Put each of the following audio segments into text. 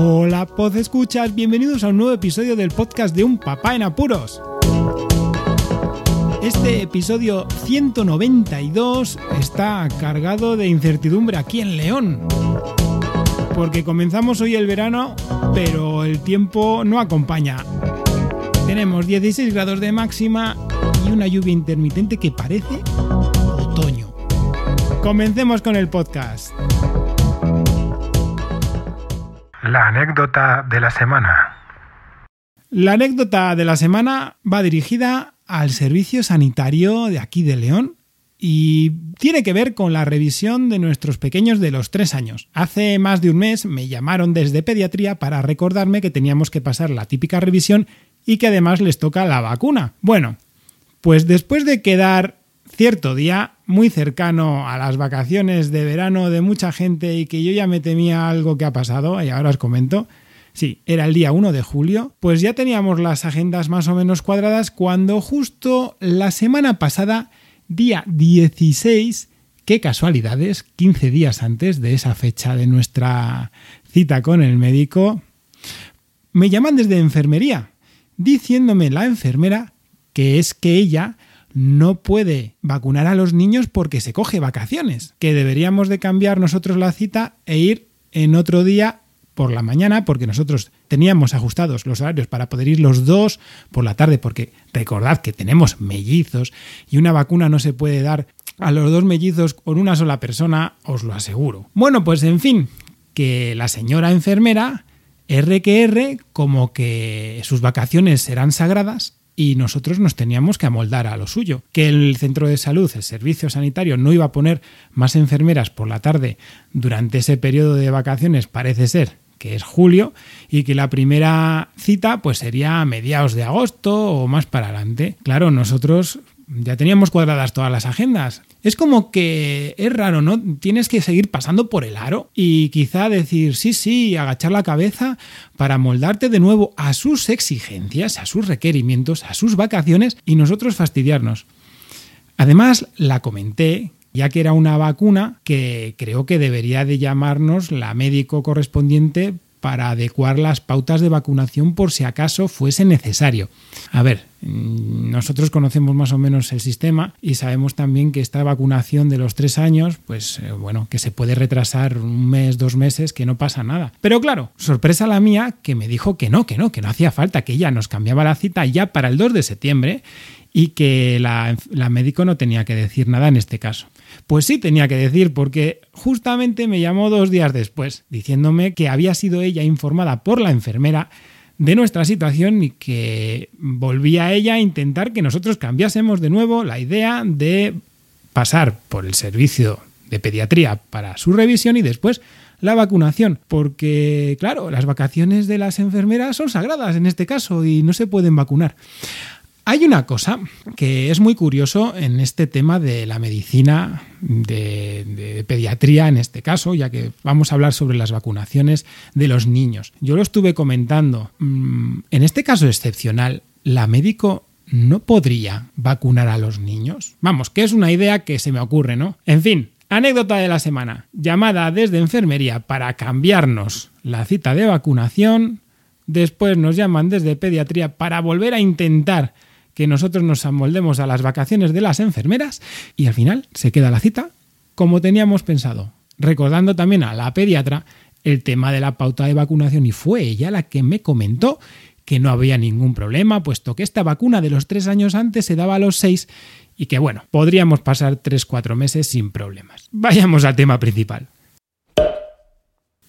Hola, Pod Escuchas, bienvenidos a un nuevo episodio del podcast de Un Papá en Apuros. Este episodio 192 está cargado de incertidumbre aquí en León. Porque comenzamos hoy el verano, pero el tiempo no acompaña. Tenemos 16 grados de máxima y una lluvia intermitente que parece otoño. Comencemos con el podcast. La anécdota de la semana. La anécdota de la semana va dirigida al servicio sanitario de aquí de León y tiene que ver con la revisión de nuestros pequeños de los tres años. Hace más de un mes me llamaron desde pediatría para recordarme que teníamos que pasar la típica revisión y que además les toca la vacuna. Bueno, pues después de quedar cierto día muy cercano a las vacaciones de verano de mucha gente y que yo ya me temía algo que ha pasado y ahora os comento, sí, era el día 1 de julio, pues ya teníamos las agendas más o menos cuadradas cuando justo la semana pasada, día 16, qué casualidades, 15 días antes de esa fecha de nuestra cita con el médico, me llaman desde enfermería, diciéndome la enfermera que es que ella no puede vacunar a los niños porque se coge vacaciones, que deberíamos de cambiar nosotros la cita e ir en otro día por la mañana, porque nosotros teníamos ajustados los horarios para poder ir los dos por la tarde, porque recordad que tenemos mellizos y una vacuna no se puede dar a los dos mellizos con una sola persona, os lo aseguro. Bueno, pues en fin, que la señora enfermera, R que R, como que sus vacaciones serán sagradas y nosotros nos teníamos que amoldar a lo suyo. Que el centro de salud, el servicio sanitario, no iba a poner más enfermeras por la tarde durante ese periodo de vacaciones, parece ser que es julio, y que la primera cita pues sería a mediados de agosto o más para adelante. Claro, nosotros ya teníamos cuadradas todas las agendas. Es como que es raro, ¿no? Tienes que seguir pasando por el aro y quizá decir sí, sí, agachar la cabeza para moldarte de nuevo a sus exigencias, a sus requerimientos, a sus vacaciones y nosotros fastidiarnos. Además, la comenté ya que era una vacuna que creo que debería de llamarnos la médico correspondiente para adecuar las pautas de vacunación por si acaso fuese necesario. A ver, nosotros conocemos más o menos el sistema y sabemos también que esta vacunación de los tres años, pues eh, bueno, que se puede retrasar un mes, dos meses, que no pasa nada. Pero claro, sorpresa la mía que me dijo que no, que no, que no hacía falta, que ella nos cambiaba la cita ya para el 2 de septiembre y que la, la médico no tenía que decir nada en este caso. Pues sí tenía que decir, porque justamente me llamó dos días después, diciéndome que había sido ella informada por la enfermera de nuestra situación y que volvía ella a intentar que nosotros cambiásemos de nuevo la idea de pasar por el servicio de pediatría para su revisión y después la vacunación, porque claro, las vacaciones de las enfermeras son sagradas en este caso y no se pueden vacunar. Hay una cosa que es muy curioso en este tema de la medicina, de, pediatría en este caso, ya que vamos a hablar sobre las vacunaciones de los niños. Yo lo estuve comentando. Mm, en este caso excepcional, ¿la médico no podría vacunar a los niños? Vamos, que es una idea que se me ocurre, ¿no? En fin, Anécdota de la semana. Llamada desde enfermería para cambiarnos la cita de vacunación. Después nos llaman desde pediatría para volver a intentar que nosotros nos amoldemos a las vacaciones de las enfermeras y al final se queda la cita como teníamos pensado. Recordando también a la pediatra el tema de la pauta de vacunación y fue ella la que me comentó que no había ningún problema, puesto que esta vacuna de los tres años antes se daba a los seis y que bueno, podríamos pasar tres, cuatro meses sin problemas. Vayamos al tema principal.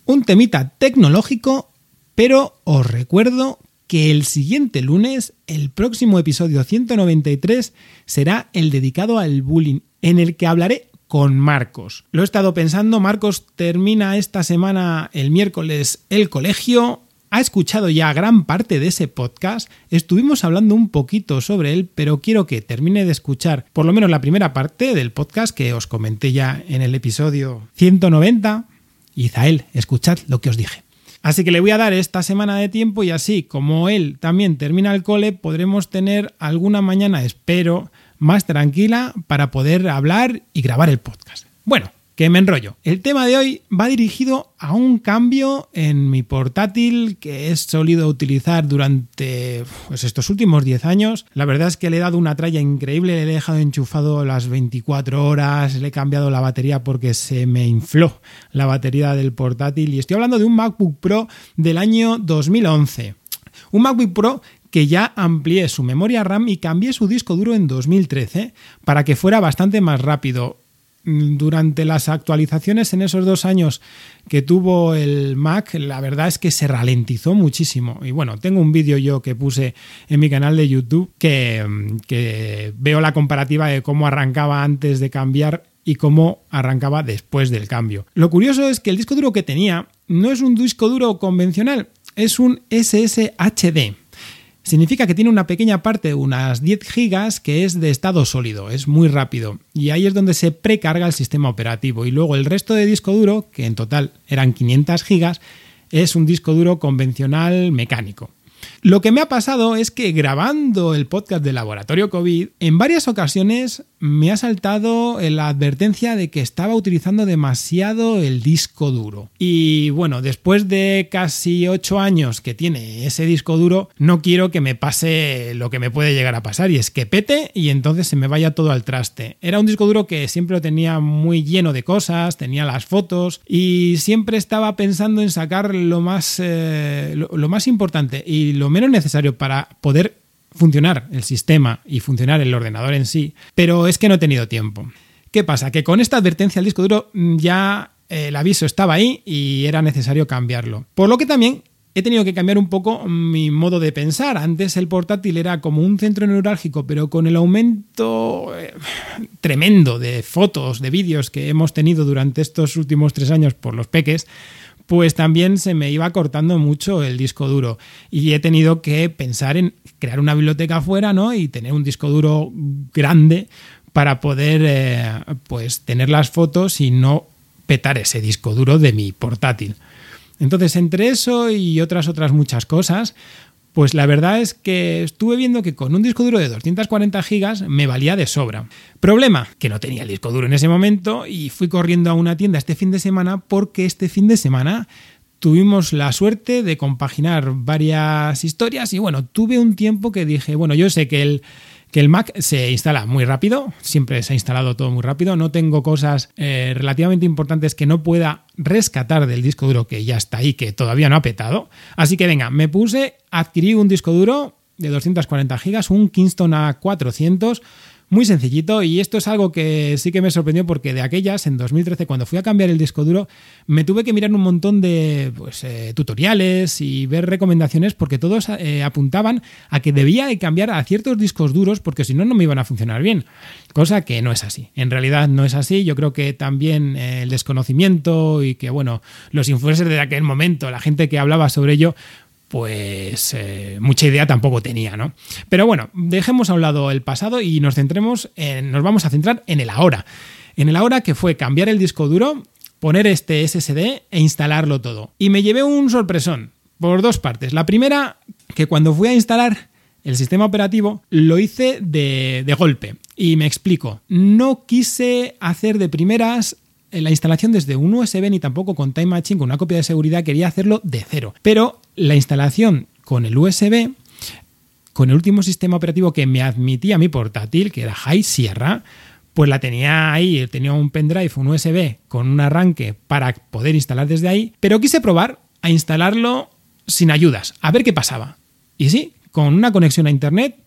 Un temita tecnológico, pero os recuerdo que el siguiente lunes, el próximo episodio 193, será el dedicado al bullying, en el que hablaré con Marcos. Lo he estado pensando, Marcos termina esta semana el miércoles el colegio, ha escuchado ya gran parte de ese podcast, estuvimos hablando un poquito sobre él, pero quiero que termine de escuchar por lo menos la primera parte del podcast que os comenté ya en el episodio 190. Izael, escuchad lo que os dije. Así que le voy a dar esta semana de tiempo y así como él también termina el cole, podremos tener alguna mañana, espero, más tranquila para poder hablar y grabar el podcast. Bueno, que me enrollo. El tema de hoy va dirigido a un cambio en mi portátil que he solido utilizar durante pues, estos últimos 10 años. La verdad es que le he dado una tralla increíble, le he dejado enchufado las 24 horas, le he cambiado la batería porque se me infló la batería del portátil y estoy hablando de un MacBook Pro del año 2011. Un MacBook Pro que ya amplié su memoria RAM y cambié su disco duro en 2013 para que fuera bastante más rápido. Durante las actualizaciones en esos dos años que tuvo el Mac, la verdad es que se ralentizó muchísimo. Y bueno, tengo un vídeo yo que puse en mi canal de YouTube que, que veo la comparativa de cómo arrancaba antes de cambiar y cómo arrancaba después del cambio. Lo curioso es que el disco duro que tenía no es un disco duro convencional, es un SSHD. Significa que tiene una pequeña parte, unas 10 gigas, que es de estado sólido, es muy rápido. Y ahí es donde se precarga el sistema operativo. Y luego el resto de disco duro, que en total eran 500 gigas, es un disco duro convencional mecánico. Lo que me ha pasado es que grabando el podcast de Laboratorio COVID, en varias ocasiones me ha saltado la advertencia de que estaba utilizando demasiado el disco duro. Y bueno, después de casi 8 años que tiene ese disco duro, no quiero que me pase lo que me puede llegar a pasar y es que pete y entonces se me vaya todo al traste. Era un disco duro que siempre lo tenía muy lleno de cosas, tenía las fotos y siempre estaba pensando en sacar lo más, eh, lo más importante y lo menos necesario para poder funcionar el sistema y funcionar el ordenador en sí, pero es que no he tenido tiempo. ¿Qué pasa? Que con esta advertencia al disco duro mm, ya eh, el aviso estaba ahí y era necesario cambiarlo. Por lo que también he tenido que cambiar un poco mi modo de pensar. Antes el portátil era como un centro neurálgico, pero con el aumento eh, tremendo de fotos, de vídeos que hemos tenido durante estos últimos tres años por los peques, pues también se me iba cortando mucho el disco duro y he tenido que pensar en crear una biblioteca afuera, ¿no? Y tener un disco duro grande para poder eh, pues tener las fotos y no petar ese disco duro de mi portátil. Entonces, entre eso y otras otras muchas cosas, pues la verdad es que estuve viendo que con un disco duro de 240 gigas me valía de sobra. Problema, que no tenía el disco duro en ese momento y fui corriendo a una tienda este fin de semana porque este fin de semana tuvimos la suerte de compaginar varias historias y bueno, tuve un tiempo que dije, bueno, yo sé que el que el Mac se instala muy rápido, siempre se ha instalado todo muy rápido, no tengo cosas eh, relativamente importantes que no pueda rescatar del disco duro que ya está ahí, que todavía no ha petado. Así que venga, me puse, adquirí un disco duro de 240 GB, un Kingston A400 muy sencillito y esto es algo que sí que me sorprendió porque de aquellas, en 2013, cuando fui a cambiar el disco duro, me tuve que mirar un montón de pues, eh, tutoriales y ver recomendaciones porque todos eh, apuntaban a que debía cambiar a ciertos discos duros porque si no, no me iban a funcionar bien. Cosa que no es así. En realidad no es así. Yo creo que también eh, el desconocimiento y que, bueno, los influencers de aquel momento, la gente que hablaba sobre ello, pues eh, mucha idea tampoco tenía, ¿no? Pero bueno, dejemos a un lado el pasado y nos centremos en, nos vamos a centrar en el ahora. En el ahora que fue cambiar el disco duro, poner este SSD e instalarlo todo. Y me llevé un sorpresón por dos partes. La primera, que cuando fui a instalar el sistema operativo, lo hice de, de golpe. Y me explico. No quise hacer de primeras la instalación desde un USB ni tampoco con Time Machine, con una copia de seguridad, quería hacerlo de cero. Pero la instalación con el USB, con el último sistema operativo que me admitía mi portátil, que era High Sierra, pues la tenía ahí, tenía un pendrive, un USB con un arranque para poder instalar desde ahí, pero quise probar a instalarlo sin ayudas, a ver qué pasaba. Y sí, con una conexión a internet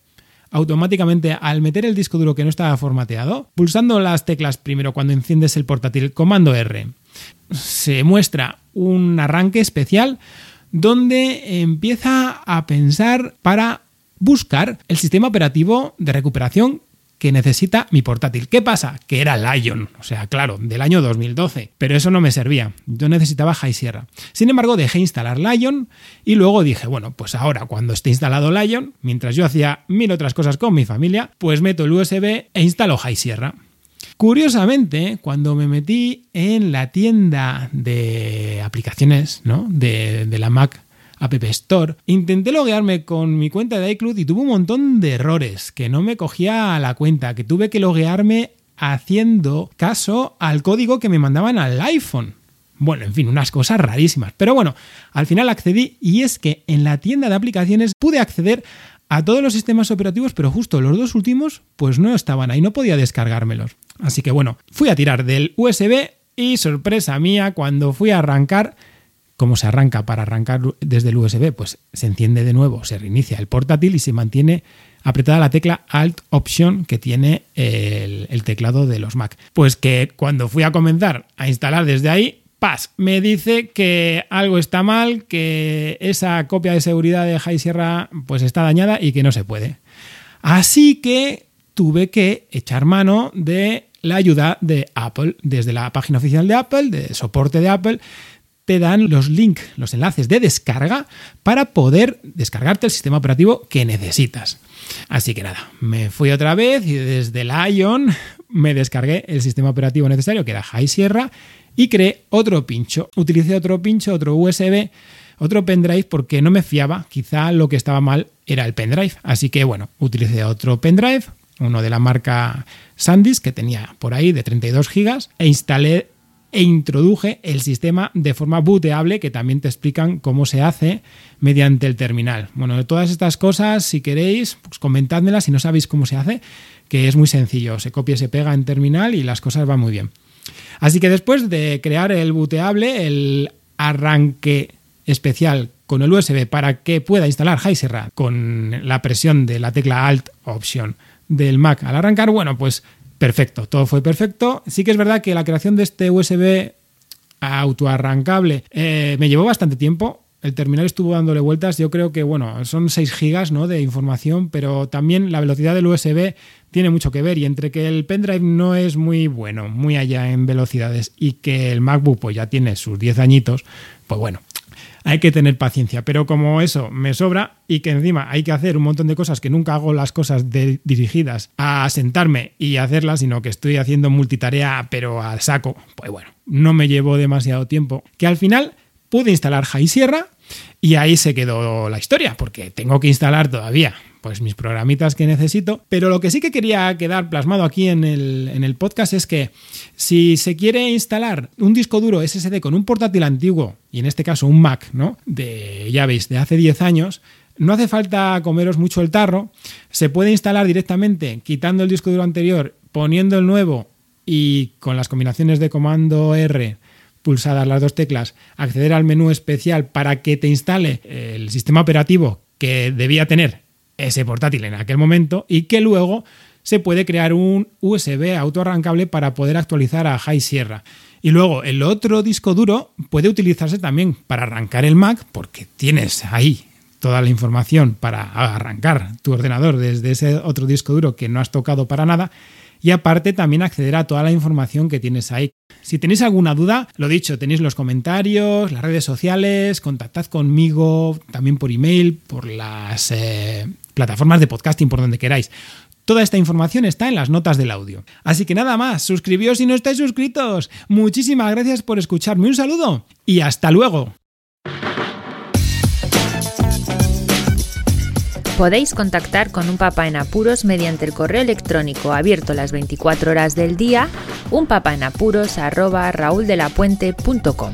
automáticamente al meter el disco duro que no estaba formateado, pulsando las teclas primero cuando enciendes el portátil, comando R, se muestra un arranque especial donde empieza a pensar para buscar el sistema operativo de recuperación que necesita mi portátil. ¿Qué pasa? Que era Lion, o sea, claro, del año 2012, pero eso no me servía. Yo necesitaba High Sierra. Sin embargo, dejé instalar Lion y luego dije, bueno, pues ahora cuando esté instalado Lion, mientras yo hacía mil otras cosas con mi familia, pues meto el USB e instalo High Sierra. Curiosamente, cuando me metí en la tienda de aplicaciones ¿no? de, de la Mac App Store. Intenté loguearme con mi cuenta de iCloud y tuve un montón de errores, que no me cogía a la cuenta, que tuve que loguearme haciendo caso al código que me mandaban al iPhone. Bueno, en fin, unas cosas rarísimas. Pero bueno, al final accedí y es que en la tienda de aplicaciones pude acceder a todos los sistemas operativos, pero justo los dos últimos pues no estaban ahí, no podía descargármelos. Así que bueno, fui a tirar del USB y sorpresa mía, cuando fui a arrancar, ¿cómo se arranca para arrancar desde el USB? Pues se enciende de nuevo, se reinicia el portátil y se mantiene apretada la tecla Alt Option que tiene el, teclado de los Mac. Pues que cuando fui a comenzar a instalar desde ahí, Paz me dice que algo está mal, que esa copia de seguridad de High Sierra pues está dañada y que no se puede. Así que tuve que echar mano de la ayuda de Apple. Desde la página oficial de Apple, de soporte de Apple, te dan los links, los enlaces de descarga para poder descargarte el sistema operativo que necesitas. Así que nada, me fui otra vez y desde el Ion me descargué el sistema operativo necesario, que era High Sierra, y creé otro pincho. Utilicé otro pincho, otro USB, otro pendrive porque no me fiaba. Quizá lo que estaba mal era el pendrive. Así que bueno, utilicé otro pendrive, uno de la marca SanDisk que tenía por ahí de 32 GB e instalé e introduje el sistema de forma booteable que también te explican cómo se hace mediante el terminal. Bueno, de todas estas cosas, si queréis, pues comentádmelas si no sabéis cómo se hace, que es muy sencillo, se copia y se pega en terminal y las cosas van muy bien. Así que después de crear el booteable, el arranque especial con el USB para que pueda instalar High Sierra con la presión de la tecla Alt Option del Mac al arrancar, bueno, pues perfecto, todo fue perfecto. Sí que es verdad que la creación de este USB autoarrancable eh, me llevó bastante tiempo. El terminal estuvo dándole vueltas. Yo creo que, bueno, son 6 gigas ¿no? de información, pero también la velocidad del USB tiene mucho que ver. Y entre que el pendrive no es muy bueno, muy allá en velocidades, y que el MacBook pues, ya tiene sus 10 añitos, pues bueno, hay que tener paciencia. Pero como eso me sobra y que encima hay que hacer un montón de cosas que nunca hago las cosas dirigidas a sentarme y hacerlas, sino que estoy haciendo multitarea pero al saco, pues bueno, no me llevo demasiado tiempo. Que al final pude instalar High Sierra y ahí se quedó la historia, porque tengo que instalar todavía pues mis programitas que necesito. Pero lo que sí que quería quedar plasmado aquí en el, en el podcast es que si se quiere instalar un disco duro SSD con un portátil antiguo, y en este caso un Mac, ¿no? De, ya veis, de hace 10 años, no hace falta comeros mucho el tarro, se puede instalar directamente quitando el disco duro anterior, poniendo el nuevo y con las combinaciones de comando R pulsadas las dos teclas, acceder al menú especial para que te instale el sistema operativo que debía tener ese portátil en aquel momento y que luego se puede crear un USB autoarrancable para poder actualizar a High Sierra. Y luego el otro disco duro puede utilizarse también para arrancar el Mac porque tienes ahí toda la información para arrancar tu ordenador desde ese otro disco duro que no has tocado para nada y aparte también acceder a toda la información que tienes ahí. Si tenéis alguna duda, lo dicho, tenéis los comentarios, las redes sociales, contactad conmigo también por email, por las eh, plataformas de podcasting, por donde queráis. Toda esta información está en las notas del audio. Así que nada más, suscribíos si no estáis suscritos. Muchísimas gracias por escucharme. Un saludo y hasta luego. Podéis contactar con un papá en apuros mediante el correo electrónico abierto las 24 horas del día, unpapaenapuros@rauldelapuente.com.